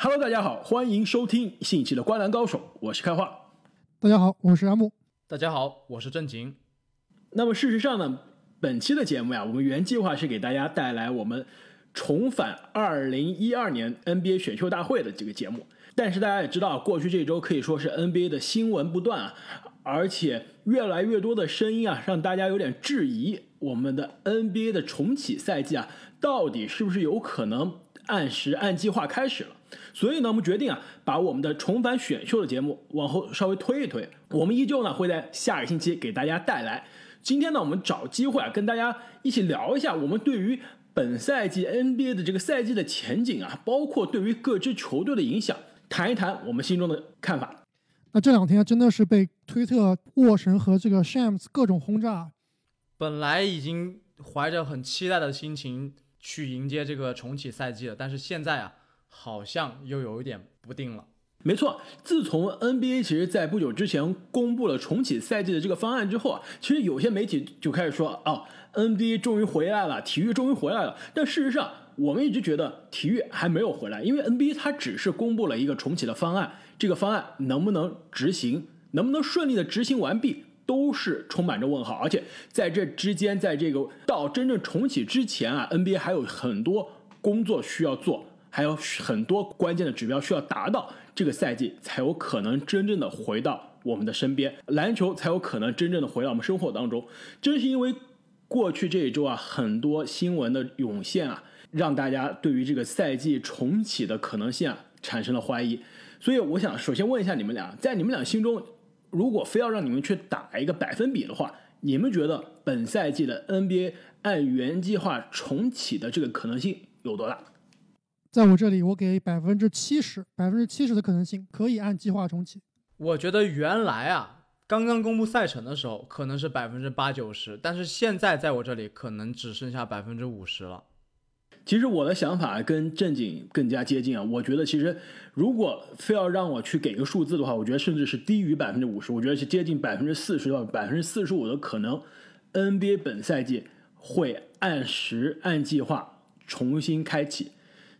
Hello，大家好，欢迎收听新一期的《观篮高手》，我是开化。大家好，我是阿木。大家好，我是正经。那么事实上呢，本期的节目呀，我们原计划是给大家带来我们重返二零一二年 NBA 选秀大会的这个节目。但是大家也知道，过去这周可以说是 NBA 的新闻不断啊，而且越来越多的声音啊，让大家有点质疑我们的 NBA 的重启赛季啊，到底是不是有可能按时按计划开始了？所以呢，我们决定啊，把我们的重返选秀的节目往后稍微推一推。我们依旧呢会在下个星期给大家带来。今天呢，我们找机会啊，跟大家一起聊一下我们对于本赛季 NBA 的这个赛季的前景啊，包括对于各支球队的影响，谈一谈我们心中的看法。那这两天真的是被推特、沃神和这个 Shams 各种轰炸。本来已经怀着很期待的心情去迎接这个重启赛季了，但是现在啊。好像又有一点不定了。没错，自从 NBA 其实在不久之前公布了重启赛季的这个方案之后啊，其实有些媒体就开始说，哦，NBA 终于回来了，体育终于回来了。但事实上，我们一直觉得体育还没有回来，因为 NBA 它只是公布了一个重启的方案，这个方案能不能执行，能不能顺利的执行完毕，都是充满着问号。而且在这之间，在这个到真正重启之前啊，NBA 还有很多工作需要做。还有很多关键的指标需要达到，这个赛季才有可能真正的回到我们的身边，篮球才有可能真正的回到我们生活当中。正是因为过去这一周啊，很多新闻的涌现啊，让大家对于这个赛季重启的可能性啊产生了怀疑。所以我想首先问一下你们俩，在你们俩心中，如果非要让你们去打一个百分比的话，你们觉得本赛季的 NBA 按原计划重启的这个可能性有多大？在我这里，我给百分之七十，百分之七十的可能性可以按计划重启。我觉得原来啊，刚刚公布赛程的时候可能是百分之八九十，但是现在在我这里可能只剩下百分之五十了。其实我的想法跟正经更加接近啊，我觉得其实如果非要让我去给个数字的话，我觉得甚至是低于百分之五十，我觉得是接近百分之四十到百分之四十五的可能，NBA 本赛季会按时按计划重新开启。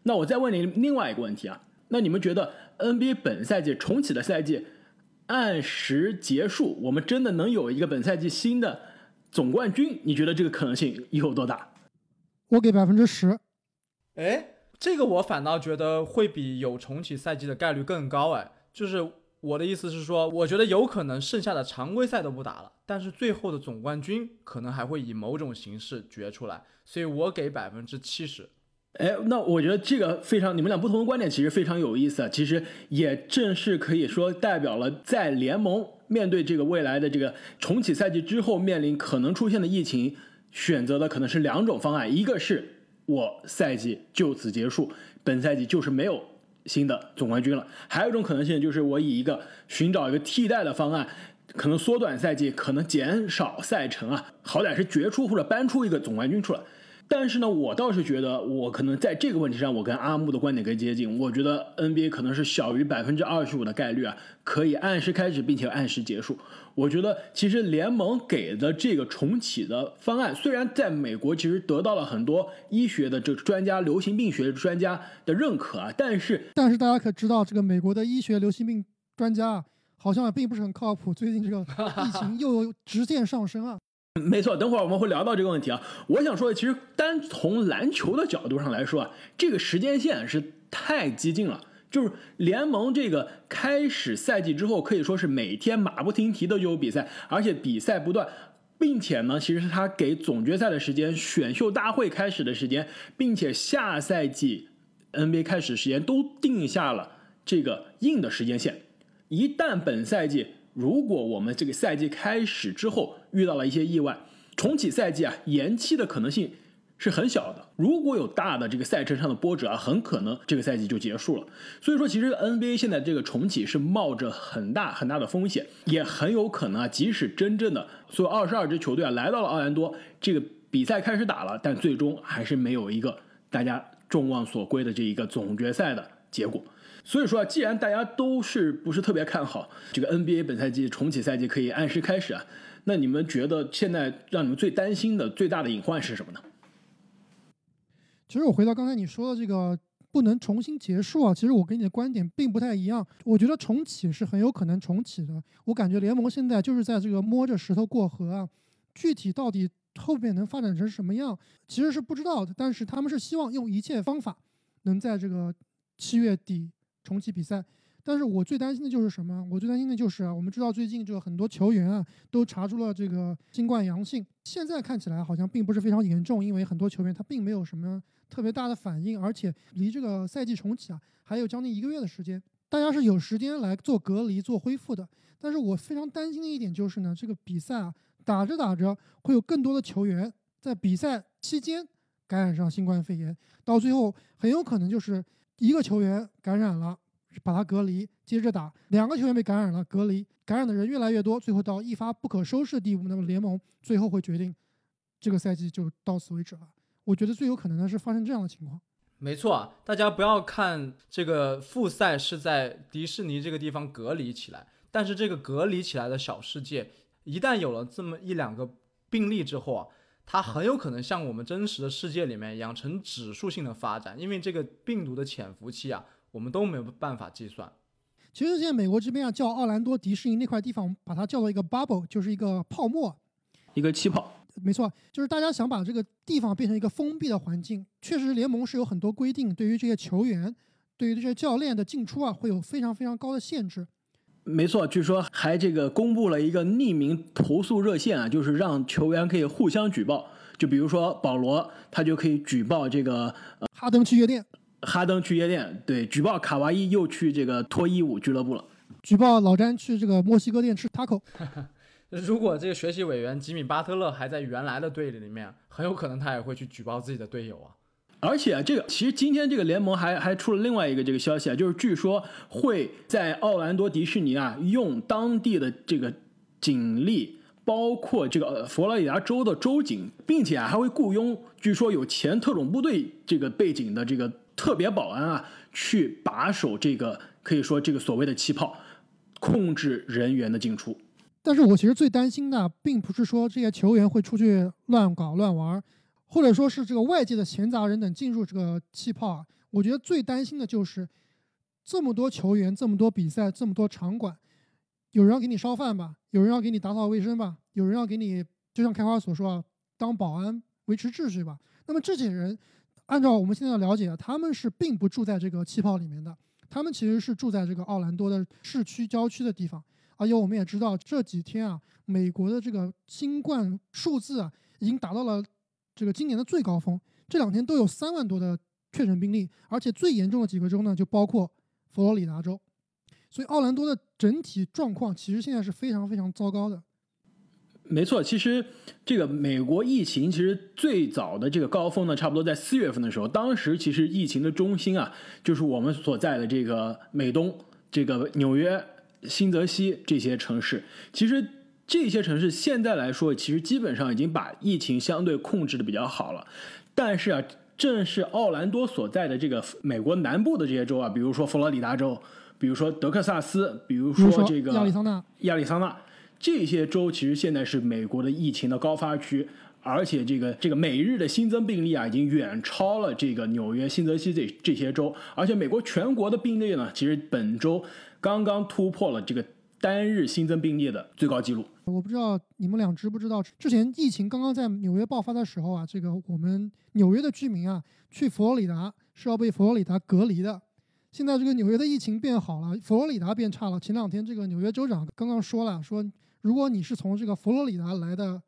那我再问你另外一个问题啊，那你们觉得 NBA 本赛季重启的赛季按时结束，我们真的能有一个本赛季新的总冠军？你觉得这个可能性有多大？我给百分之十。哎，这个我反倒觉得会比有重启赛季的概率更高。哎，就是我的意思是说，我觉得有可能剩下的常规赛都不打了，但是最后的总冠军可能还会以某种形式决出来，所以我给百分之七十。哎，那我觉得这个非常，你们俩不同的观点其实非常有意思啊。其实也正是可以说代表了在联盟面对这个未来的这个重启赛季之后面临可能出现的疫情，选择的可能是两种方案：一个是我赛季就此结束，本赛季就是没有新的总冠军了；还有一种可能性就是我以一个寻找一个替代的方案，可能缩短赛季，可能减少赛程啊，好歹是决出或者搬出一个总冠军出来。但是呢，我倒是觉得，我可能在这个问题上，我跟阿木的观点更接近。我觉得 NBA 可能是小于百分之二十五的概率啊，可以按时开始，并且按时结束。我觉得其实联盟给的这个重启的方案，虽然在美国其实得到了很多医学的这个专家、流行病学专家的认可啊，但是但是大家可知道，这个美国的医学流行病专家好像也并不是很靠谱。最近这个疫情又直线上升啊。没错，等会儿我们会聊到这个问题啊。我想说的，其实单从篮球的角度上来说啊，这个时间线是太激进了。就是联盟这个开始赛季之后，可以说是每天马不停蹄的就有比赛，而且比赛不断，并且呢，其实是他给总决赛的时间、选秀大会开始的时间，并且下赛季 NBA 开始时间都定下了这个硬的时间线。一旦本赛季，如果我们这个赛季开始之后遇到了一些意外，重启赛季啊，延期的可能性是很小的。如果有大的这个赛程上的波折啊，很可能这个赛季就结束了。所以说，其实 NBA 现在这个重启是冒着很大很大的风险，也很有可能啊，即使真正的所有二十二支球队啊来到了奥兰多，这个比赛开始打了，但最终还是没有一个大家众望所归的这一个总决赛的结果。所以说啊，既然大家都是不是特别看好这个 NBA 本赛季重启赛季可以按时开始啊，那你们觉得现在让你们最担心的最大的隐患是什么呢？其实我回到刚才你说的这个不能重新结束啊。其实我跟你的观点并不太一样，我觉得重启是很有可能重启的。我感觉联盟现在就是在这个摸着石头过河啊，具体到底后面能发展成什么样，其实是不知道的。但是他们是希望用一切方法能在这个七月底重启比赛。但是我最担心的就是什么？我最担心的就是啊，我们知道最近这个很多球员啊都查出了这个新冠阳性，现在看起来好像并不是非常严重，因为很多球员他并没有什么特别大的反应，而且离这个赛季重启啊还有将近一个月的时间，大家是有时间来做隔离、做恢复的。但是我非常担心的一点就是呢，这个比赛啊打着打着会有更多的球员在比赛期间感染上新冠肺炎，到最后很有可能就是一个球员感染了。把他隔离，接着打。两个球员被感染了，隔离，感染的人越来越多，最后到一发不可收拾的地步。那么联盟最后会决定，这个赛季就到此为止了。我觉得最有可能的是发生这样的情况。没错，大家不要看这个复赛是在迪士尼这个地方隔离起来，但是这个隔离起来的小世界，一旦有了这么一两个病例之后啊，它很有可能像我们真实的世界里面一样成指数性的发展，因为这个病毒的潜伏期啊。我们都没有办法计算。其实现在美国这边啊，叫奥兰多迪士尼那块地方，把它叫做一个 bubble，就是一个泡沫，一个气泡。没错，就是大家想把这个地方变成一个封闭的环境。确实，联盟是有很多规定，对于这些球员，对于这些教练的进出啊，会有非常非常高的限制。没错，据说还这个公布了一个匿名投诉热线啊，就是让球员可以互相举报。就比如说保罗，他就可以举报这个哈登去夜店。哈登去夜店，对，举报卡哇伊又去这个脱衣舞俱乐部了。举报老詹去这个墨西哥店吃 taco。如果这个学习委员吉米巴特勒还在原来的队里面，很有可能他也会去举报自己的队友啊。而且啊这个其实今天这个联盟还还出了另外一个这个消息啊，就是据说会在奥兰多迪士尼啊用当地的这个警力，包括这个佛罗里达州的州警，并且啊还会雇佣据说有前特种部队这个背景的这个。特别保安啊，去把守这个，可以说这个所谓的气泡，控制人员的进出。但是我其实最担心的，并不是说这些球员会出去乱搞乱玩，或者说是这个外界的闲杂人等进入这个气泡啊。我觉得最担心的就是这么多球员，这么多比赛，这么多场馆，有人要给你烧饭吧，有人要给你打扫卫生吧，有人要给你，就像开花所说啊，当保安维持秩序吧。那么这些人。按照我们现在的了解啊，他们是并不住在这个气泡里面的，他们其实是住在这个奥兰多的市区郊区的地方。而且我们也知道，这几天啊，美国的这个新冠数字啊，已经达到了这个今年的最高峰，这两天都有三万多的确诊病例，而且最严重的几个州呢，就包括佛罗里达州。所以奥兰多的整体状况其实现在是非常非常糟糕的。没错，其实这个美国疫情其实最早的这个高峰呢，差不多在四月份的时候。当时其实疫情的中心啊，就是我们所在的这个美东，这个纽约、新泽西这些城市。其实这些城市现在来说，其实基本上已经把疫情相对控制的比较好了。但是啊，正是奥兰多所在的这个美国南部的这些州啊，比如说佛罗里达州，比如说德克萨斯，比如说这个亚利桑那，亚利桑那。这些州其实现在是美国的疫情的高发区，而且这个这个每日的新增病例啊，已经远超了这个纽约、新泽西这这些州。而且美国全国的病例呢，其实本周刚刚突破了这个单日新增病例的最高纪录。我不知道你们俩知不知道，之前疫情刚刚在纽约爆发的时候啊，这个我们纽约的居民啊，去佛罗里达是要被佛罗里达隔离的。现在这个纽约的疫情变好了，佛罗里达变差了。前两天这个纽约州长刚刚说了，说。如果你是从这个佛罗里达来的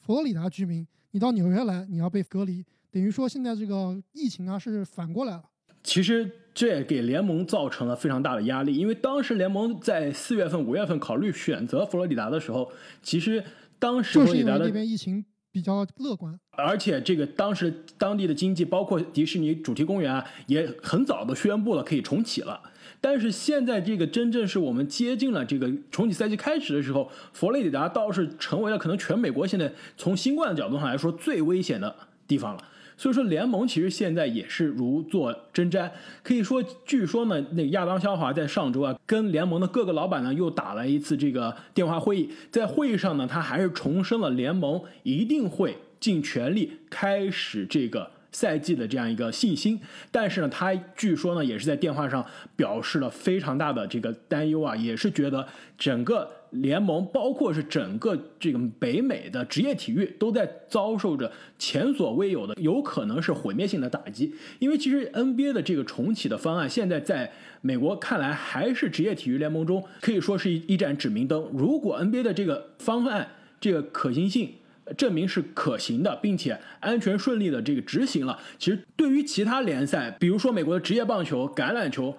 佛罗里达居民，你到纽约来，你要被隔离，等于说现在这个疫情啊是反过来了。其实这也给联盟造成了非常大的压力，因为当时联盟在四月份、五月份考虑选择佛罗里达的时候，其实当时佛罗里达那边疫情比较乐观，而且这个当时当地的经济，包括迪士尼主题公园啊，也很早的宣布了可以重启了。但是现在这个真正是我们接近了这个重启赛季开始的时候，佛罗里达倒是成为了可能全美国现在从新冠的角度上来说最危险的地方了。所以说联盟其实现在也是如坐针毡，可以说，据说呢，那个亚当肖华在上周啊跟联盟的各个老板呢又打了一次这个电话会议，在会议上呢他还是重申了联盟一定会尽全力开始这个赛季的这样一个信心，但是呢，他据说呢也是在电话上表示了非常大的这个担忧啊，也是觉得整个联盟，包括是整个这个北美的职业体育都在遭受着前所未有的，有可能是毁灭性的打击。因为其实 NBA 的这个重启的方案，现在在美国看来还是职业体育联盟中可以说是一一盏指明灯。如果 NBA 的这个方案这个可行性，证明是可行的，并且安全顺利的这个执行了。其实对于其他联赛，比如说美国的职业棒球、橄榄球、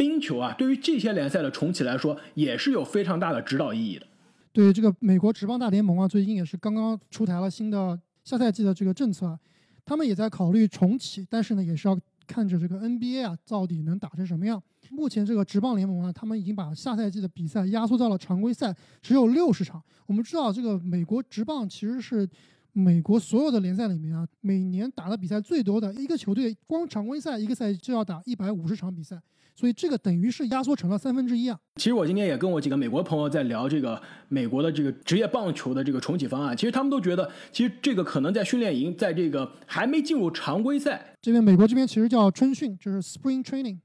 冰球啊，对于这些联赛的重启来说，也是有非常大的指导意义的。对这个美国职棒大联盟啊，最近也是刚刚出台了新的下赛季的这个政策，他们也在考虑重启，但是呢，也是要看着这个 NBA 啊到底能打成什么样。目前这个职棒联盟啊，他们已经把下赛季的比赛压缩到了常规赛只有六十场。我们知道，这个美国职棒其实是美国所有的联赛里面啊，每年打的比赛最多的一个球队，光常规赛一个赛季就要打一百五十场比赛，所以这个等于是压缩成了三分之一啊。其实我今天也跟我几个美国朋友在聊这个美国的这个职业棒球的这个重启方案，其实他们都觉得，其实这个可能在训练营，在这个还没进入常规赛这边，美国这边其实叫春训，就是 Spring Training。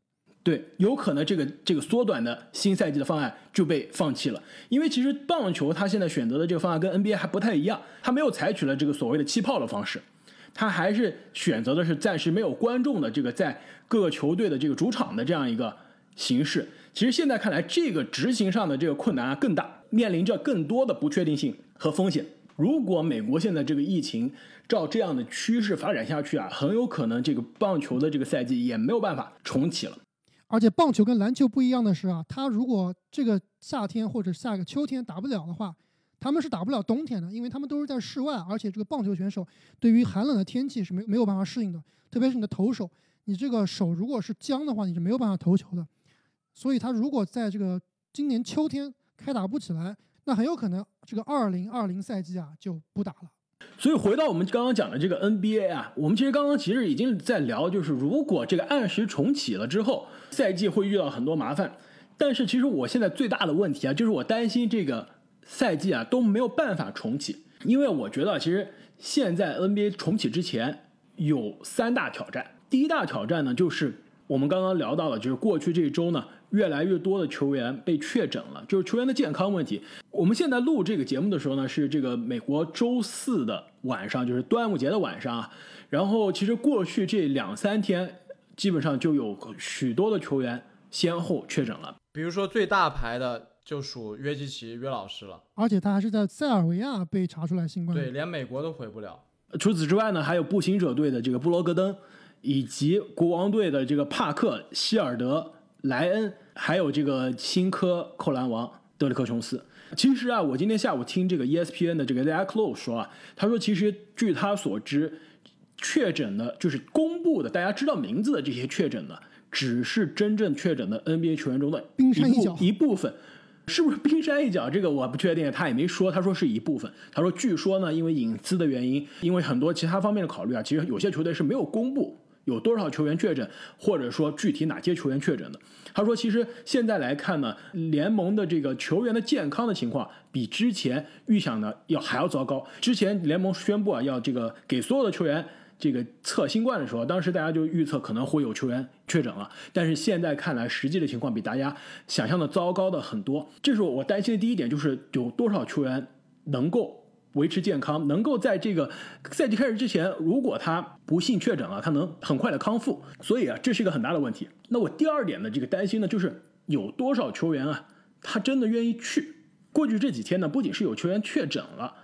对，有可能这个这个缩短的新赛季的方案就被放弃了，因为其实棒球它现在选择的这个方案跟 NBA 还不太一样，它没有采取了这个所谓的气泡的方式，它还是选择的是暂时没有观众的这个在各个球队的这个主场的这样一个形式。其实现在看来，这个执行上的这个困难啊更大，面临着更多的不确定性和风险。如果美国现在这个疫情照这样的趋势发展下去啊，很有可能这个棒球的这个赛季也没有办法重启了。而且棒球跟篮球不一样的是啊，它如果这个夏天或者下个秋天打不了的话，他们是打不了冬天的，因为他们都是在室外，而且这个棒球选手对于寒冷的天气是没没有办法适应的，特别是你的投手，你这个手如果是僵的话，你是没有办法投球的。所以他如果在这个今年秋天开打不起来，那很有可能这个二零二零赛季啊就不打了。所以回到我们刚刚讲的这个 NBA 啊，我们其实刚刚其实已经在聊，就是如果这个按时重启了之后，赛季会遇到很多麻烦。但是其实我现在最大的问题啊，就是我担心这个赛季啊都没有办法重启，因为我觉得其实现在 NBA 重启之前有三大挑战。第一大挑战呢，就是我们刚刚聊到了，就是过去这一周呢。越来越多的球员被确诊了，就是球员的健康问题。我们现在录这个节目的时候呢，是这个美国周四的晚上，就是端午节的晚上啊。然后其实过去这两三天，基本上就有许多的球员先后确诊了。比如说最大牌的就属约基奇约老师了，而且他还是在塞尔维亚被查出来新冠。对，连美国都回不了。除此之外呢，还有步行者队的这个布罗格登，以及国王队的这个帕克希尔德莱恩。还有这个新科扣篮王德里克琼斯。其实啊，我今天下午听这个 ESPN 的这个 l e a Close 说啊，他说其实据他所知，确诊的，就是公布的，大家知道名字的这些确诊的，只是真正确诊的 NBA 球员中的冰山一角一部分。是不是冰山一角？这个我不确定，他也没说。他说是一部分。他说据说呢，因为隐私的原因，因为很多其他方面的考虑啊，其实有些球队是没有公布。有多少球员确诊，或者说具体哪些球员确诊的？他说，其实现在来看呢，联盟的这个球员的健康的情况比之前预想的要还要糟糕。之前联盟宣布啊，要这个给所有的球员这个测新冠的时候，当时大家就预测可能会有球员确诊了。但是现在看来，实际的情况比大家想象的糟糕的很多。这是我担心的第一点，就是有多少球员能够。维持健康，能够在这个赛季开始之前，如果他不幸确诊了，他能很快的康复。所以啊，这是一个很大的问题。那我第二点的这个担心呢，就是有多少球员啊，他真的愿意去？过去这几天呢，不仅是有球员确诊了，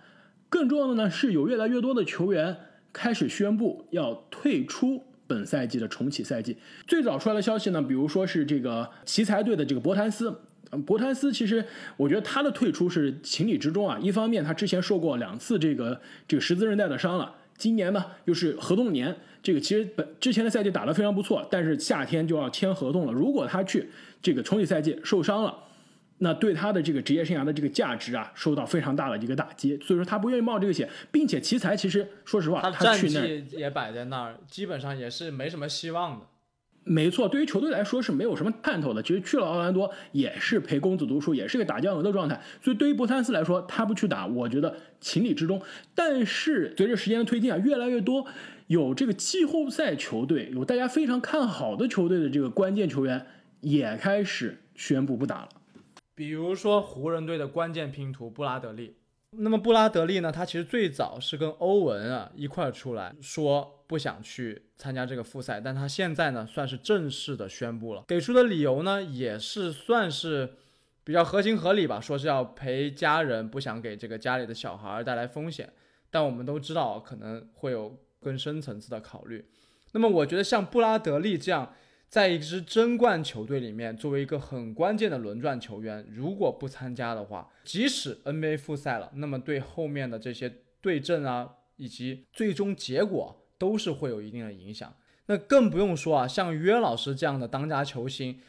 更重要的呢是有越来越多的球员开始宣布要退出本赛季的重启赛季。最早出来的消息呢，比如说是这个奇才队的这个博谭斯。博坦斯其实，我觉得他的退出是情理之中啊。一方面，他之前受过两次这个这个十字韧带的伤了，今年呢又是合同年，这个其实本之前的赛季打得非常不错，但是夏天就要签合同了。如果他去这个重启赛季受伤了，那对他的这个职业生涯的这个价值啊，受到非常大的一个打击。所以说他不愿意冒这个险，并且奇才其实说实话，他战绩也摆在那儿，基本上也是没什么希望的。没错，对于球队来说是没有什么盼头的。其实去了奥兰多也是陪公子读书，也是个打酱油的状态。所以对于博三斯来说，他不去打，我觉得情理之中。但是随着时间的推进啊，越来越多有这个季后赛球队，有大家非常看好的球队的这个关键球员也开始宣布不打了。比如说湖人队的关键拼图布拉德利。那么布拉德利呢？他其实最早是跟欧文啊一块出来说不想去参加这个复赛，但他现在呢算是正式的宣布了，给出的理由呢也是算是比较合情合理吧，说是要陪家人，不想给这个家里的小孩带来风险。但我们都知道可能会有更深层次的考虑。那么我觉得像布拉德利这样。在一支争冠球队里面，作为一个很关键的轮转球员，如果不参加的话，即使 NBA 复赛了，那么对后面的这些对阵啊，以及最终结果都是会有一定的影响。那更不用说啊，像约老师这样的当家球星，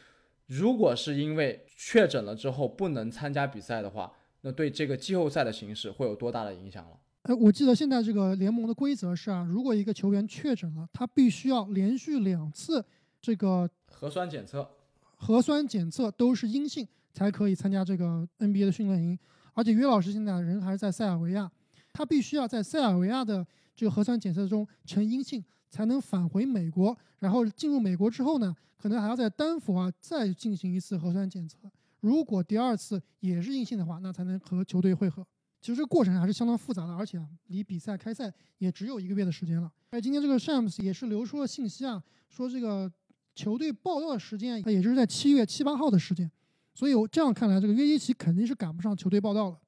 如果是因为确诊了之后不能参加比赛的话，那对这个季后赛的形势会有多大的影响了？哎，我记得现在这个联盟的规则是啊，如果一个球员确诊了，他必须要连续两次。这个核酸检测，核酸检测都是阴性才可以参加这个 NBA 的训练营。而且约老师现在人还是在塞尔维亚，他必须要在塞尔维亚的这个核酸检测中呈阴性，才能返回美国。然后进入美国之后呢，可能还要在丹佛啊再进行一次核酸检测。如果第二次也是阴性的话，那才能和球队会合。其实这个过程还是相当复杂的，而且啊离比赛开赛也只有一个月的时间了。而今天这个 Shams 也是流出了信息啊，说这个。球队报道的时间，也就是在七月七八号的时间，所以我这样看来，这个约基奇肯定是赶不上球队报道了。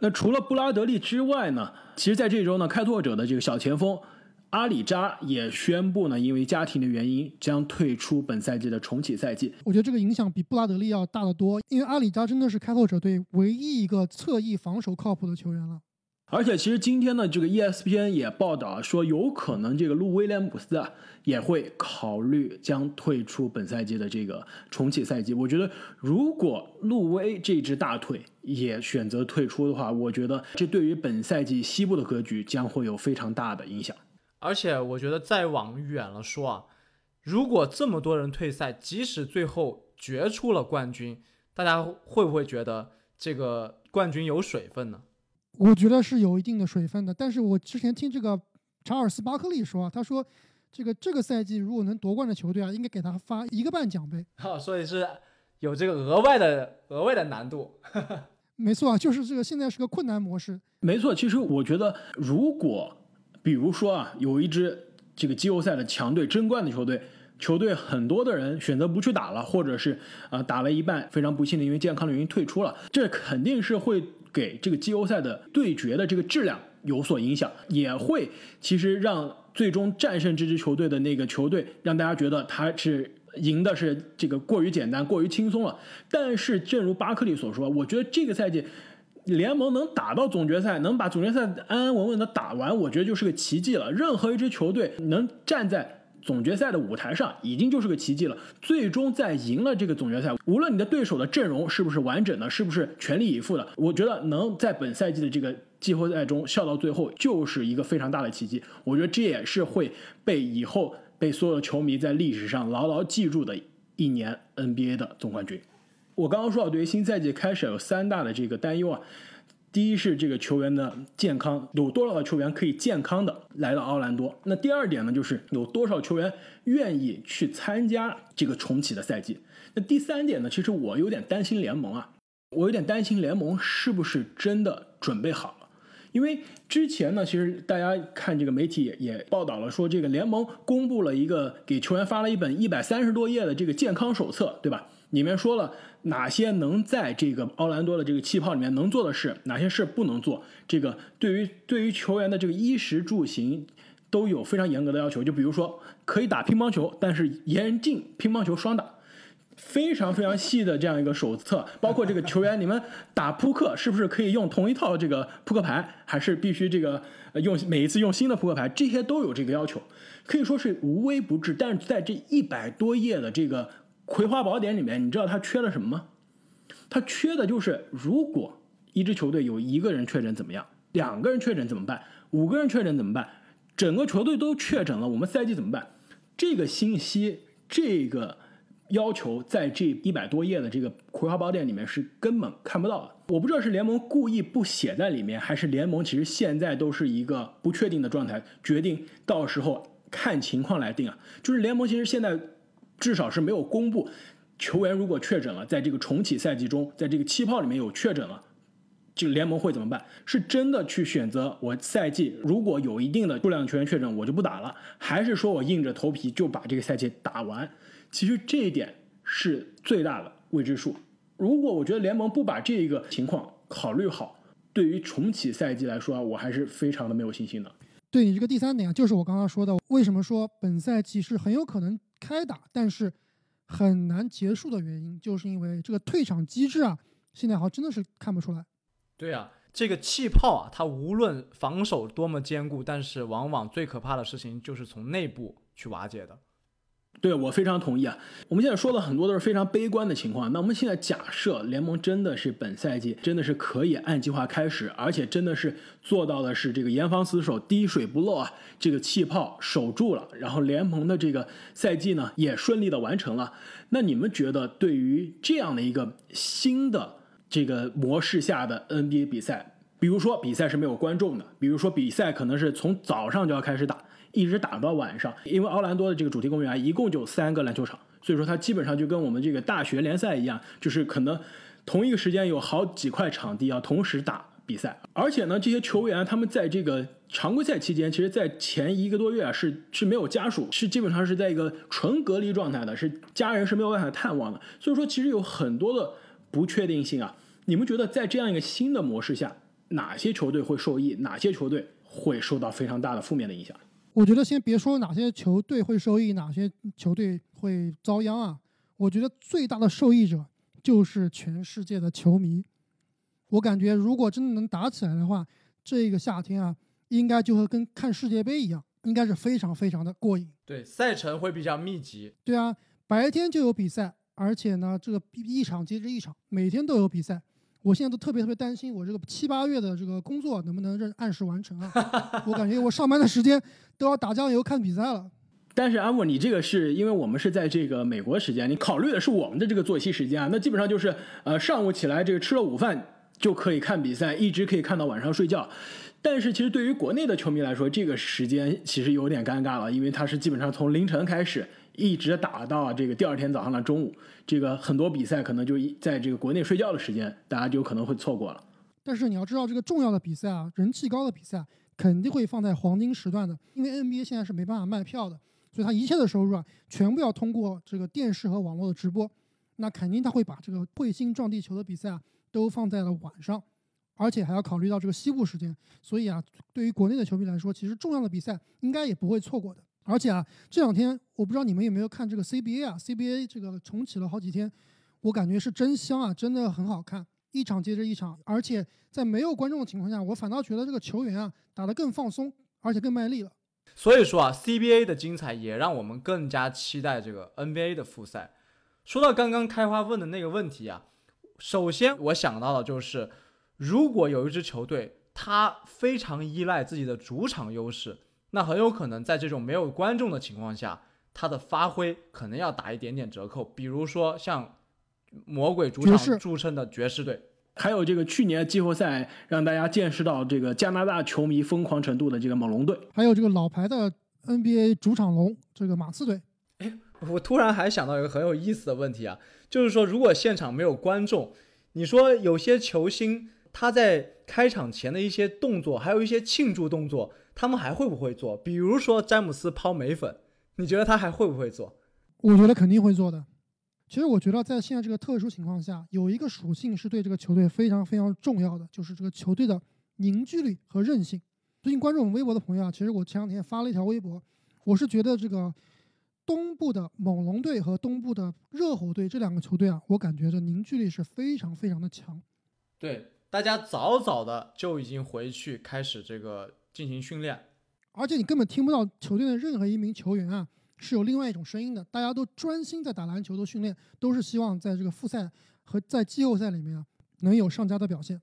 那除了布拉德利之外呢？其实，在这周呢，开拓者的这个小前锋阿里扎也宣布呢，因为家庭的原因将退出本赛季的重启赛季。我觉得这个影响比布拉德利要大得多，因为阿里扎真的是开拓者队唯一一个侧翼防守靠谱的球员了。而且，其实今天呢，这个 ESPN 也报道说，有可能这个路威廉姆斯啊也会考虑将退出本赛季的这个重启赛季。我觉得，如果路威这支大腿也选择退出的话，我觉得这对于本赛季西部的格局将会有非常大的影响。而且，我觉得再往远了说啊，如果这么多人退赛，即使最后决出了冠军，大家会不会觉得这个冠军有水分呢？我觉得是有一定的水分的，但是我之前听这个查尔斯巴克利说，他说这个这个赛季如果能夺冠的球队啊，应该给他发一个半奖杯。好，所以是有这个额外的额外的难度。没错啊，就是这个现在是个困难模式。没错，其实我觉得，如果比如说啊，有一支这个季后赛的强队争冠的球队，球队很多的人选择不去打了，或者是啊打了一半，非常不幸的因为健康的原因退出了，这肯定是会。给这个季后赛的对决的这个质量有所影响，也会其实让最终战胜这支球队的那个球队，让大家觉得他是赢的是这个过于简单、过于轻松了。但是，正如巴克利所说，我觉得这个赛季联盟能打到总决赛，能把总决赛安安稳稳的打完，我觉得就是个奇迹了。任何一支球队能站在。总决赛的舞台上已经就是个奇迹了。最终在赢了这个总决赛，无论你的对手的阵容是不是完整的，是不是全力以赴的，我觉得能在本赛季的这个季后赛中笑到最后，就是一个非常大的奇迹。我觉得这也是会被以后被所有的球迷在历史上牢牢记住的一年 NBA 的总冠军。我刚刚说到，对于新赛季开始有三大的这个担忧啊。第一是这个球员的健康，有多少的球员可以健康的来到奥兰多？那第二点呢，就是有多少球员愿意去参加这个重启的赛季？那第三点呢，其实我有点担心联盟啊，我有点担心联盟是不是真的准备好了？因为之前呢，其实大家看这个媒体也也报道了，说这个联盟公布了一个给球员发了一本一百三十多页的这个健康手册，对吧？里面说了。哪些能在这个奥兰多的这个气泡里面能做的事，哪些事不能做？这个对于对于球员的这个衣食住行都有非常严格的要求。就比如说，可以打乒乓球，但是严禁乒乓球双打，非常非常细的这样一个手册。包括这个球员，你们打扑克是不是可以用同一套这个扑克牌，还是必须这个用每一次用新的扑克牌？这些都有这个要求，可以说是无微不至。但是在这一百多页的这个。《葵花宝典》里面，你知道他缺了什么吗？他缺的就是，如果一支球队有一个人确诊怎么样？两个人确诊怎么办？五个人确诊怎么办？整个球队都确诊了，我们赛季怎么办？这个信息这个要求在这一百多页的这个《葵花宝典》里面是根本看不到的。我不知道是联盟故意不写在里面，还是联盟其实现在都是一个不确定的状态，决定到时候看情况来定啊。就是联盟其实现在至少是没有公布球员如果确诊了，在这个重启赛季中，在这个气泡里面有确诊了。这个联盟会怎么办？是真的去选择我赛季如果有一定的数量球员确诊，我就不打了，还是说我硬着头皮就把这个赛季打完？其实这一点是最大的未知数。如果我觉得联盟不把这一个情况考虑好，对于重启赛季来说，我还是非常的没有信心的。对你这个第三点，就是我刚刚说的，为什么说本赛季是很有可能开打，但是很难结束的原因，就是因为这个退场机制啊，现在好像真的是看不出来。对啊，这个气泡啊，它无论防守多么坚固，但是往往最可怕的事情就是从内部去瓦解的。对我非常同意啊！我们现在说的很多都是非常悲观的情况。那我们现在假设联盟真的是本赛季真的是可以按计划开始，而且真的是做到的是这个严防死守、滴水不漏啊，这个气泡守住了，然后联盟的这个赛季呢也顺利的完成了。那你们觉得对于这样的一个新的这个模式下的 NBA 比赛，比如说比赛是没有观众的，比如说比赛可能是从早上就要开始打。一直打到晚上，因为奥兰多的这个主题公园一共就三个篮球场，所以说它基本上就跟我们这个大学联赛一样，就是可能同一个时间有好几块场地要同时打比赛。而且呢，这些球员他们在这个常规赛期间，其实，在前一个多月啊是是没有家属，是基本上是在一个纯隔离状态的，是家人是没有办法探望的。所以说，其实有很多的不确定性啊。你们觉得在这样一个新的模式下，哪些球队会受益，哪些球队会受到非常大的负面的影响？我觉得先别说哪些球队会受益，哪些球队会遭殃啊！我觉得最大的受益者就是全世界的球迷。我感觉如果真的能打起来的话，这个夏天啊，应该就会跟看世界杯一样，应该是非常非常的过瘾。对，赛程会比较密集。对啊，白天就有比赛，而且呢，这个一场接着一场，每天都有比赛。我现在都特别特别担心，我这个七八月的这个工作能不能认按时完成啊？我感觉我上班的时间都要打酱油看比赛了。但是阿莫，你这个是因为我们是在这个美国时间，你考虑的是我们的这个作息时间啊。那基本上就是呃上午起来这个吃了午饭就可以看比赛，一直可以看到晚上睡觉。但是其实对于国内的球迷来说，这个时间其实有点尴尬了，因为它是基本上从凌晨开始。一直打到这个第二天早上的中午，这个很多比赛可能就一在这个国内睡觉的时间，大家就可能会错过了。但是你要知道，这个重要的比赛啊，人气高的比赛肯定会放在黄金时段的，因为 NBA 现在是没办法卖票的，所以它一切的收入啊，全部要通过这个电视和网络的直播。那肯定他会把这个彗星撞地球的比赛啊，都放在了晚上，而且还要考虑到这个西部时间。所以啊，对于国内的球迷来说，其实重要的比赛应该也不会错过的。而且啊，这两天我不知道你们有没有看这个 CBA 啊，CBA 这个重启了好几天，我感觉是真香啊，真的很好看，一场接着一场。而且在没有观众的情况下，我反倒觉得这个球员啊打得更放松，而且更卖力了。所以说啊，CBA 的精彩也让我们更加期待这个 NBA 的复赛。说到刚刚开花问的那个问题啊，首先我想到的就是，如果有一支球队，他非常依赖自己的主场优势。那很有可能在这种没有观众的情况下，他的发挥可能要打一点点折扣。比如说像魔鬼主场著称的爵士队，还有这个去年季后赛让大家见识到这个加拿大球迷疯狂程度的这个猛龙队，还有这个老牌的 NBA 主场龙这个马刺队。哎，我突然还想到一个很有意思的问题啊，就是说如果现场没有观众，你说有些球星他在开场前的一些动作，还有一些庆祝动作。他们还会不会做？比如说詹姆斯抛眉粉，你觉得他还会不会做？我觉得肯定会做的。其实我觉得在现在这个特殊情况下，有一个属性是对这个球队非常非常重要的，就是这个球队的凝聚力和韧性。最近关注我们微博的朋友啊，其实我前两天发了一条微博，我是觉得这个东部的猛龙队和东部的热火队这两个球队啊，我感觉这凝聚力是非常非常的强。对，大家早早的就已经回去开始这个。进行训练，而且你根本听不到球队的任何一名球员啊是有另外一种声音的，大家都专心在打篮球，的训练，都是希望在这个复赛和在季后赛里面啊能有上佳的表现。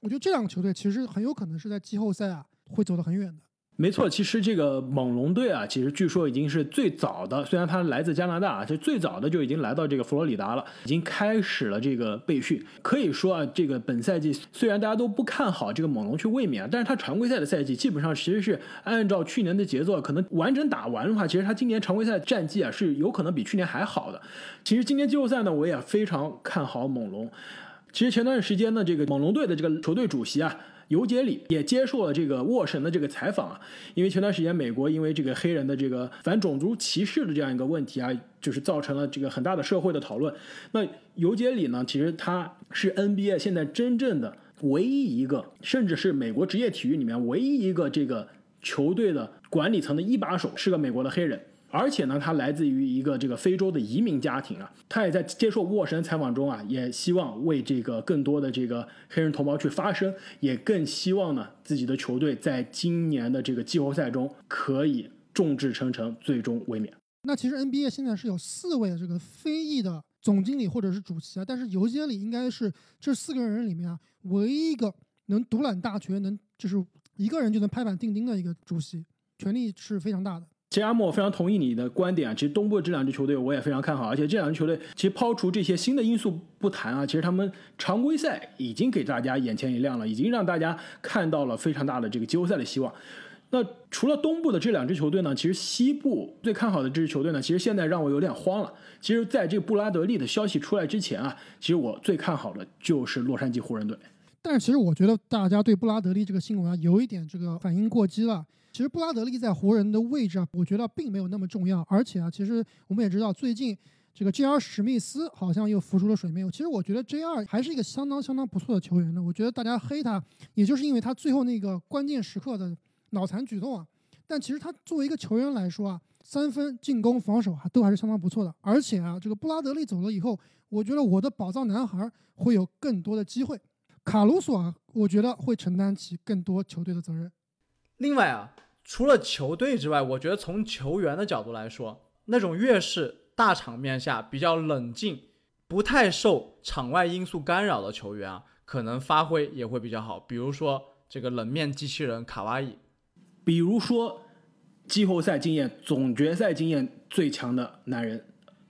我觉得这两个球队其实很有可能是在季后赛啊会走得很远的。没错，其实这个猛龙队啊，其实据说已经是最早的，虽然他来自加拿大啊，就最早的就已经来到这个佛罗里达了，已经开始了这个备训。可以说啊，这个本赛季虽然大家都不看好这个猛龙去卫冕，但是他常规赛的赛季基本上其实是按照去年的节奏，可能完整打完的话，其实他今年常规赛战绩啊是有可能比去年还好的。其实今年季后赛呢，我也非常看好猛龙。其实前段时间呢，这个猛龙队的这个球队主席啊。尤杰里也接受了这个沃神的这个采访啊，因为前段时间美国因为这个黑人的这个反种族歧视的这样一个问题啊，就是造成了这个很大的社会的讨论。那尤杰里呢，其实他是 NBA 现在真正的唯一一个，甚至是美国职业体育里面唯一一个这个球队的管理层的一把手，是个美国的黑人。而且呢，他来自于一个这个非洲的移民家庭啊，他也在接受沃神采访中啊，也希望为这个更多的这个黑人同胞去发声，也更希望呢自己的球队在今年的这个季后赛中可以众志成城，最终卫冕。那其实 NBA 现在是有四位这个非裔的总经理或者是主席啊，但是尤杰里应该是这四个人里面啊唯一一个能独揽大权，能就是一个人就能拍板定钉的一个主席，权力是非常大的。其实阿莫，非常同意你的观点啊。其实东部的这两支球队我也非常看好，而且这两支球队其实抛除这些新的因素不谈啊，其实他们常规赛已经给大家眼前一亮了，已经让大家看到了非常大的这个季后赛的希望。那除了东部的这两支球队呢，其实西部最看好的这支球队呢，其实现在让我有点慌了。其实在这个布拉德利的消息出来之前啊，其实我最看好的就是洛杉矶湖人队。但是其实我觉得大家对布拉德利这个新闻啊，有一点这个反应过激了。其实布拉德利在湖人的位置啊，我觉得并没有那么重要。而且啊，其实我们也知道，最近这个 J.R. 史密斯好像又浮出了水面。其实我觉得 J.R. 还是一个相当相当不错的球员呢。我觉得大家黑他，也就是因为他最后那个关键时刻的脑残举动啊。但其实他作为一个球员来说啊，三分、进攻、防守啊，都还是相当不错的。而且啊，这个布拉德利走了以后，我觉得我的宝藏男孩会有更多的机会。卡鲁索啊，我觉得会承担起更多球队的责任。另外啊。除了球队之外，我觉得从球员的角度来说，那种越是大场面下比较冷静、不太受场外因素干扰的球员啊，可能发挥也会比较好。比如说这个冷面机器人卡哇伊，比如说季后赛经验、总决赛经验最强的男人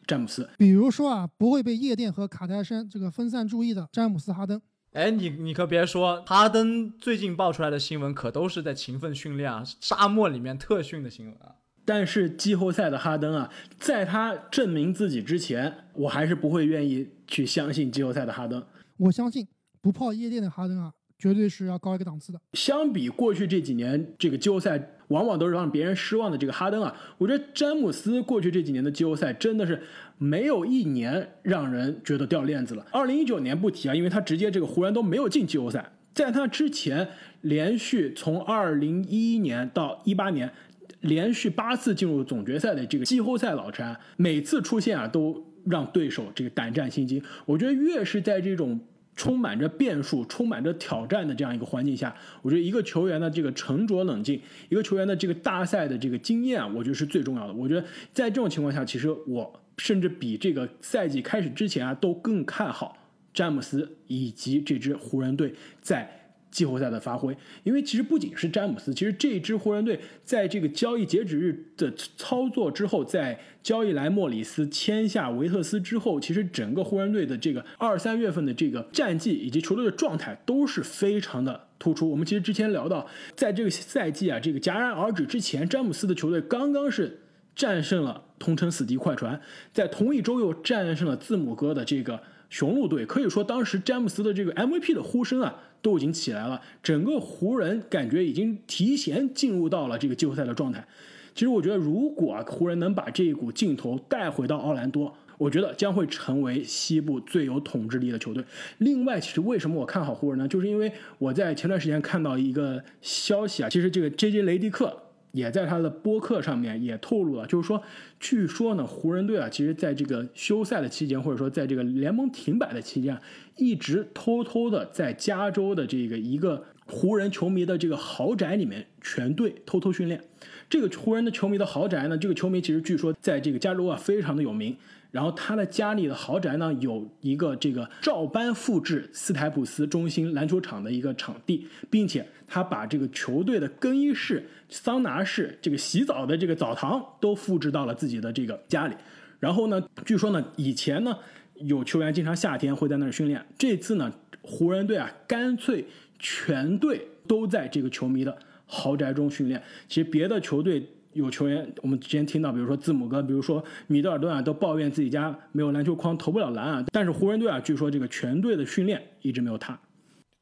詹姆斯，比如说啊，不会被夜店和卡戴珊这个分散注意的詹姆斯哈登。哎，你你可别说，哈登最近爆出来的新闻可都是在勤奋训练啊，沙漠里面特训的新闻啊。但是季后赛的哈登啊，在他证明自己之前，我还是不会愿意去相信季后赛的哈登。我相信不泡夜店的哈登啊，绝对是要高一个档次的。相比过去这几年，这个季后赛。往往都是让别人失望的这个哈登啊，我觉得詹姆斯过去这几年的季后赛真的是没有一年让人觉得掉链子了。二零一九年不提啊，因为他直接这个湖人都没有进季后赛。在他之前，连续从二零一一年到一八年，连续八次进入总决赛的这个季后赛老詹，每次出现啊都让对手这个胆战心惊。我觉得越是在这种。充满着变数、充满着挑战的这样一个环境下，我觉得一个球员的这个沉着冷静，一个球员的这个大赛的这个经验啊，我觉得是最重要的。我觉得在这种情况下，其实我甚至比这个赛季开始之前啊，都更看好詹姆斯以及这支湖人队在。季后赛的发挥，因为其实不仅是詹姆斯，其实这支湖人队在这个交易截止日的操作之后，在交易来莫里斯签下维特斯之后，其实整个湖人队的这个二三月份的这个战绩以及球队的状态都是非常的突出。我们其实之前聊到，在这个赛季啊，这个戛然而止之前，詹姆斯的球队刚刚是战胜了同城死敌快船，在同一周又战胜了字母哥的这个雄鹿队，可以说当时詹姆斯的这个 MVP 的呼声啊。都已经起来了，整个湖人感觉已经提前进入到了这个季后赛的状态。其实我觉得，如果湖人能把这一股劲头带回到奥兰多，我觉得将会成为西部最有统治力的球队。另外，其实为什么我看好湖人呢？就是因为我在前段时间看到一个消息啊，其实这个 J.J. 雷迪克。也在他的播客上面也透露了，就是说，据说呢，湖人队啊，其实在这个休赛的期间，或者说在这个联盟停摆的期间，一直偷偷的在加州的这个一个湖人球迷的这个豪宅里面全队偷偷训练。这个湖人的球迷的豪宅呢，这个球迷其实据说在这个加州啊非常的有名。然后他的家里的豪宅呢，有一个这个照搬复制斯台普斯中心篮球场的一个场地，并且他把这个球队的更衣室、桑拿室、这个洗澡的这个澡堂都复制到了自己的这个家里。然后呢，据说呢，以前呢有球员经常夏天会在那儿训练，这次呢，湖人队啊干脆全队都在这个球迷的豪宅中训练。其实别的球队。有球员，我们之前听到，比如说字母哥，比如说米德尔顿啊，都抱怨自己家没有篮球框，投不了篮啊。但是湖人队啊，据说这个全队的训练一直没有他。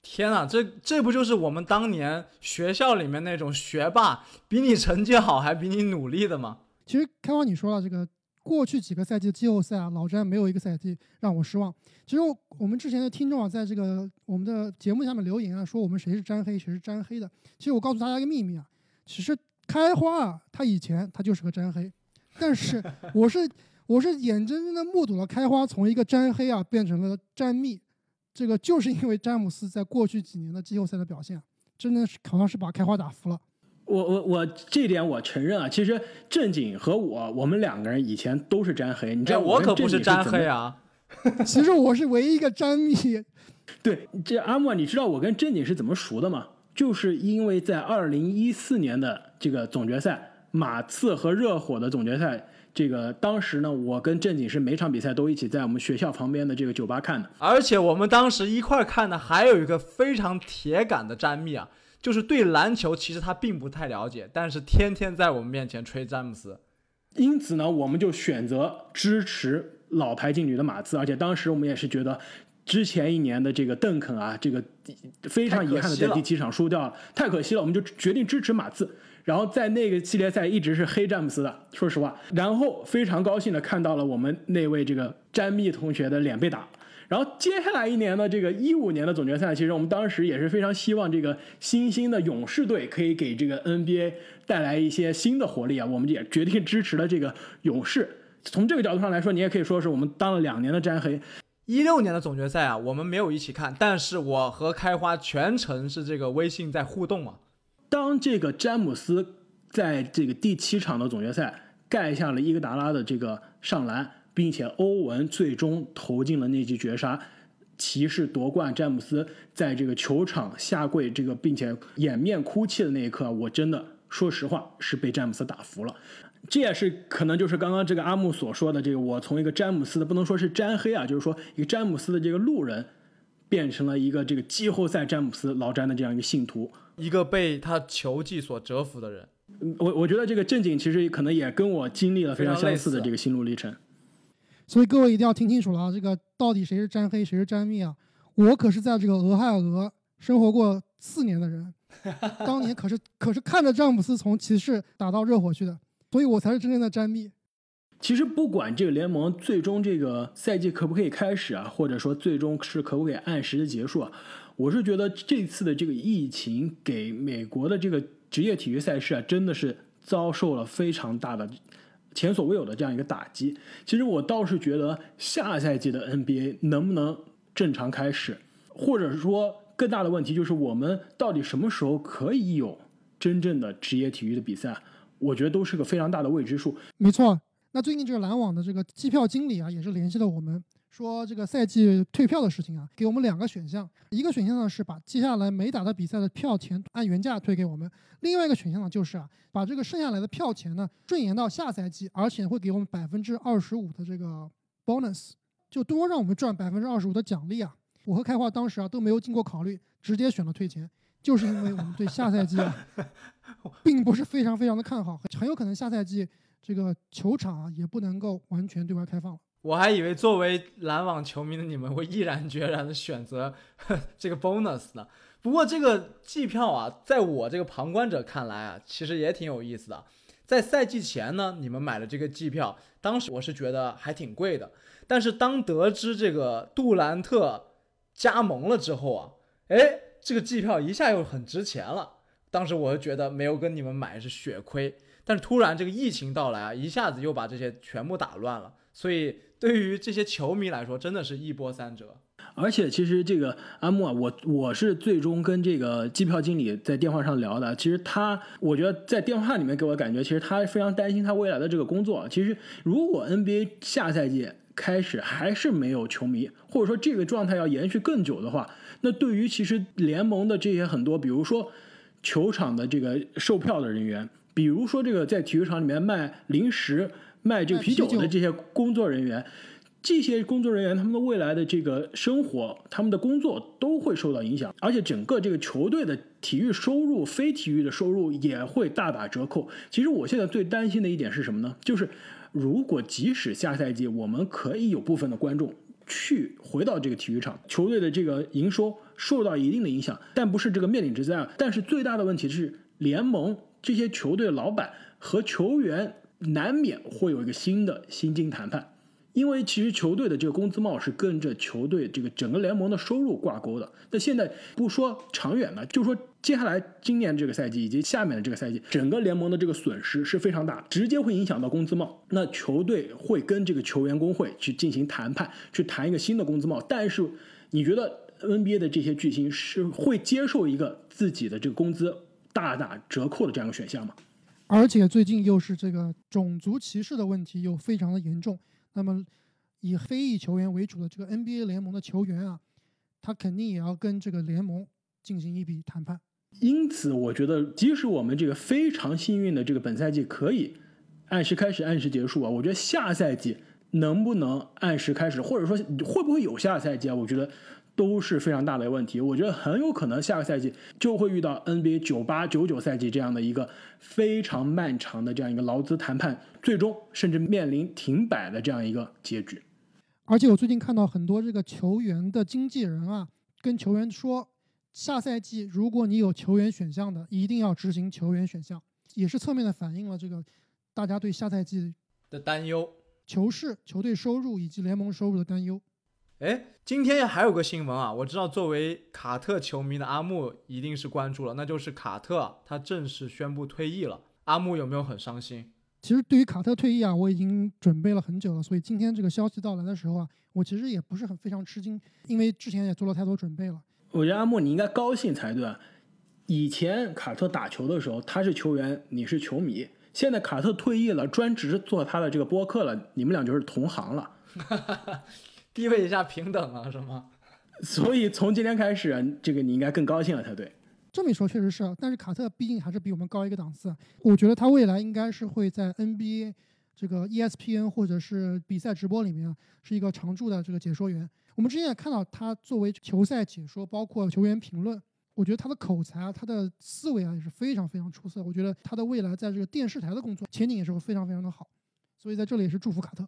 天啊，这这不就是我们当年学校里面那种学霸，比你成绩好还比你努力的吗？其实开花你说了，这个过去几个赛季的季后赛啊，老詹没有一个赛季让我失望。其实我们之前的听众啊，在这个我们的节目下面留言啊，说我们谁是詹黑，谁是詹黑的。其实我告诉大家一个秘密啊，其实。开花啊，他以前他就是个沾黑，但是 我是我是眼睁睁的目睹了开花从一个沾黑啊变成了沾蜜，这个就是因为詹姆斯在过去几年的季后赛的表现，真的是好像是把开花打服了。我我我这点我承认啊，其实正经和我我们两个人以前都是沾黑，你知道我可不是沾黑啊，其实我是唯一一个沾蜜。对，这阿莫，你知道我跟正经是怎么熟的吗？就是因为在二零一四年的这个总决赛，马刺和热火的总决赛，这个当时呢，我跟正经是每场比赛都一起在我们学校旁边的这个酒吧看的。而且我们当时一块看的还有一个非常铁杆的詹密啊，就是对篮球其实他并不太了解，但是天天在我们面前吹詹姆斯。因此呢，我们就选择支持老牌劲旅的马刺，而且当时我们也是觉得。之前一年的这个邓肯啊，这个非常遗憾的在第七场输掉了，太可惜了。我们就决定支持马刺，然后在那个系列赛一直是黑詹姆斯的，说实话。然后非常高兴的看到了我们那位这个詹密同学的脸被打。然后接下来一年的这个一五年的总决赛，其实我们当时也是非常希望这个新兴的勇士队可以给这个 NBA 带来一些新的活力啊。我们也决定支持了这个勇士。从这个角度上来说，你也可以说是我们当了两年的詹黑。一六年的总决赛啊，我们没有一起看，但是我和开花全程是这个微信在互动嘛。当这个詹姆斯在这个第七场的总决赛盖下了伊戈达拉的这个上篮，并且欧文最终投进了那记绝杀，骑士夺冠，詹姆斯在这个球场下跪，这个并且掩面哭泣的那一刻，我真的说实话是被詹姆斯打服了。这也是可能就是刚刚这个阿木所说的这个，我从一个詹姆斯的不能说是詹黑啊，就是说一个詹姆斯的这个路人，变成了一个这个季后赛詹姆斯老詹的这样一个信徒，一个被他球技所折服的人。我我觉得这个正经其实可能也跟我经历了非常相似的这个心路历程。所以各位一定要听清楚了啊，这个到底谁是詹黑，谁是詹密啊？我可是在这个俄亥俄生活过四年的人，当年可是可是看着詹姆斯从骑士打到热火去的。所以我才是真正的詹密。其实不管这个联盟最终这个赛季可不可以开始啊，或者说最终是可不可以按时的结束啊，我是觉得这次的这个疫情给美国的这个职业体育赛事啊，真的是遭受了非常大的、前所未有的这样一个打击。其实我倒是觉得下赛季的 NBA 能不能正常开始，或者是说更大的问题就是我们到底什么时候可以有真正的职业体育的比赛？我觉得都是个非常大的未知数。没错，那最近这个篮网的这个机票经理啊，也是联系了我们，说这个赛季退票的事情啊，给我们两个选项。一个选项呢是把接下来没打的比赛的票钱按原价退给我们；另外一个选项呢就是啊，把这个剩下来的票钱呢顺延到下赛季，而且会给我们百分之二十五的这个 bonus，就多让我们赚百分之二十五的奖励啊。我和开化当时啊都没有经过考虑，直接选了退钱，就是因为我们对下赛季啊。并不是非常非常的看好，很有可能下赛季这个球场啊也不能够完全对外开放了。我还以为作为篮网球迷的你们会毅然决然的选择 这个 bonus 呢。不过这个季票啊，在我这个旁观者看来啊，其实也挺有意思的。在赛季前呢，你们买了这个季票，当时我是觉得还挺贵的。但是当得知这个杜兰特加盟了之后啊，哎，这个季票一下又很值钱了。当时我就觉得没有跟你们买是血亏，但是突然这个疫情到来啊，一下子又把这些全部打乱了，所以对于这些球迷来说，真的是一波三折。而且其实这个阿木啊，我我是最终跟这个机票经理在电话上聊的。其实他，我觉得在电话里面给我感觉，其实他非常担心他未来的这个工作。其实如果 NBA 下赛季开始还是没有球迷，或者说这个状态要延续更久的话，那对于其实联盟的这些很多，比如说球场的这个售票的人员，比如说这个在体育场里面卖零食、卖这个啤酒的这些工作人员。这些工作人员他们的未来的这个生活，他们的工作都会受到影响，而且整个这个球队的体育收入、非体育的收入也会大打折扣。其实我现在最担心的一点是什么呢？就是如果即使下赛季我们可以有部分的观众去回到这个体育场，球队的这个营收受到一定的影响，但不是这个灭顶之灾啊。但是最大的问题是，联盟这些球队老板和球员难免会有一个新的薪金谈判。因为其实球队的这个工资帽是跟着球队这个整个联盟的收入挂钩的。那现在不说长远了，就说接下来今年这个赛季以及下面的这个赛季，整个联盟的这个损失是非常大，直接会影响到工资帽。那球队会跟这个球员工会去进行谈判，去谈一个新的工资帽。但是你觉得 NBA 的这些巨星是会接受一个自己的这个工资大打折扣的这样一个选项吗？而且最近又是这个种族歧视的问题又非常的严重。那么，以黑裔球员为主的这个 NBA 联盟的球员啊，他肯定也要跟这个联盟进行一笔谈判。因此，我觉得，即使我们这个非常幸运的这个本赛季可以按时开始、按时结束啊，我觉得下赛季能不能按时开始，或者说会不会有下赛季啊？我觉得。都是非常大的问题，我觉得很有可能下个赛季就会遇到 NBA 九八九九赛季这样的一个非常漫长的这样一个劳资谈判，最终甚至面临停摆的这样一个结局。而且我最近看到很多这个球员的经纪人啊，跟球员说，下赛季如果你有球员选项的，一定要执行球员选项，也是侧面的反映了这个大家对下赛季的担忧，球市、球队收入以及联盟收入的担忧。哎，今天还有个新闻啊！我知道作为卡特球迷的阿木一定是关注了，那就是卡特他正式宣布退役了。阿木有没有很伤心？其实对于卡特退役啊，我已经准备了很久了，所以今天这个消息到来的时候啊，我其实也不是很非常吃惊，因为之前也做了太多准备了。我觉得阿木你应该高兴才对。以前卡特打球的时候他是球员，你是球迷；现在卡特退役了，专职做他的这个播客了，你们俩就是同行了。地位一下平等了是吗？所以从今天开始，这个你应该更高兴了才对。这么一说确实是，但是卡特毕竟还是比我们高一个档次。我觉得他未来应该是会在 NBA 这个 ESPN 或者是比赛直播里面是一个常驻的这个解说员。我们之前也看到他作为球赛解说，包括球员评论，我觉得他的口才啊，他的思维啊也是非常非常出色。我觉得他的未来在这个电视台的工作前景也是会非常非常的好。所以在这里也是祝福卡特。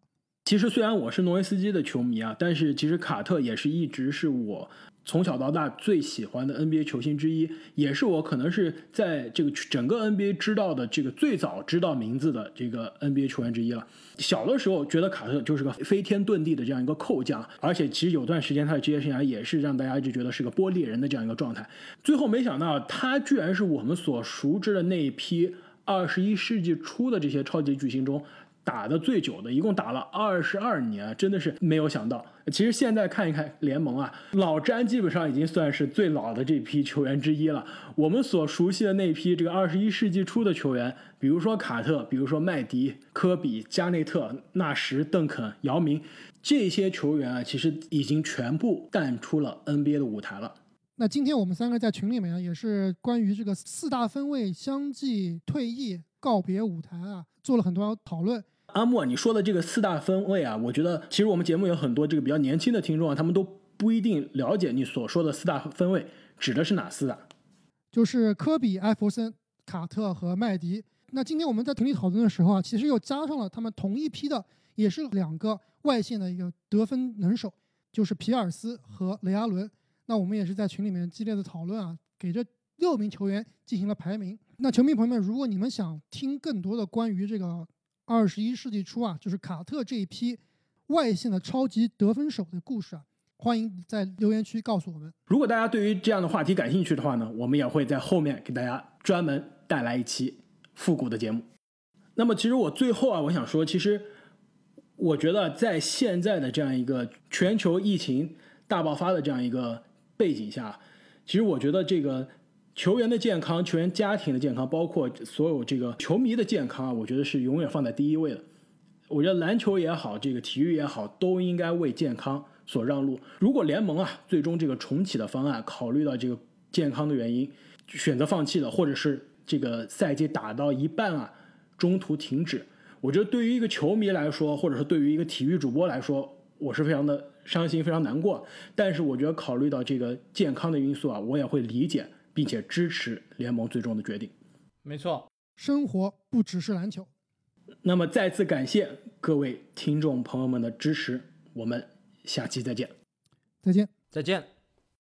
其实虽然我是诺维斯基的球迷啊，但是其实卡特也是一直是我从小到大最喜欢的 NBA 球星之一，也是我可能是在这个整个 NBA 知道的这个最早知道名字的这个 NBA 球员之一了。小的时候觉得卡特就是个飞天遁地的这样一个扣将，而且其实有段时间他的职业生涯也是让大家一直觉得是个玻璃人的这样一个状态。最后没想到他居然是我们所熟知的那一批二十一世纪初的这些超级巨星中。打的最久的，一共打了二十二年，真的是没有想到。其实现在看一看联盟啊，老詹基本上已经算是最老的这批球员之一了。我们所熟悉的那批这个二十一世纪初的球员，比如说卡特，比如说麦迪、科比、加内特、纳什、邓肯、姚明，这些球员啊，其实已经全部淡出了 NBA 的舞台了。那今天我们三个在群里面也是关于这个四大分位相继退役、告别舞台啊，做了很多讨论。阿木，你说的这个四大分位啊，我觉得其实我们节目有很多这个比较年轻的听众啊，他们都不一定了解你所说的四大分位指的是哪四大？就是科比、艾弗森、卡特和麦迪。那今天我们在群里讨论的时候啊，其实又加上了他们同一批的，也是两个外线的一个得分能手，就是皮尔斯和雷阿伦。那我们也是在群里面激烈的讨论啊，给这六名球员进行了排名。那球迷朋友们，如果你们想听更多的关于这个，二十一世纪初啊，就是卡特这一批外线的超级得分手的故事啊，欢迎在留言区告诉我们。如果大家对于这样的话题感兴趣的话呢，我们也会在后面给大家专门带来一期复古的节目。那么，其实我最后啊，我想说，其实我觉得在现在的这样一个全球疫情大爆发的这样一个背景下，其实我觉得这个球员的健康、球员家庭的健康，包括所有这个球迷的健康啊，我觉得是永远放在第一位的。我觉得篮球也好，这个体育也好，都应该为健康所让路。如果联盟啊最终这个重启的方案考虑到这个健康的原因，选择放弃了，或者是这个赛季打到一半啊中途停止，我觉得对于一个球迷来说，或者说对于一个体育主播来说，我是非常的伤心，非常难过。但是我觉得考虑到这个健康的因素啊，我也会理解并且支持联盟最终的决定。没错，生活不只是篮球。那么再次感谢各位听众朋友们的支持，我们下期再见。再见。再见。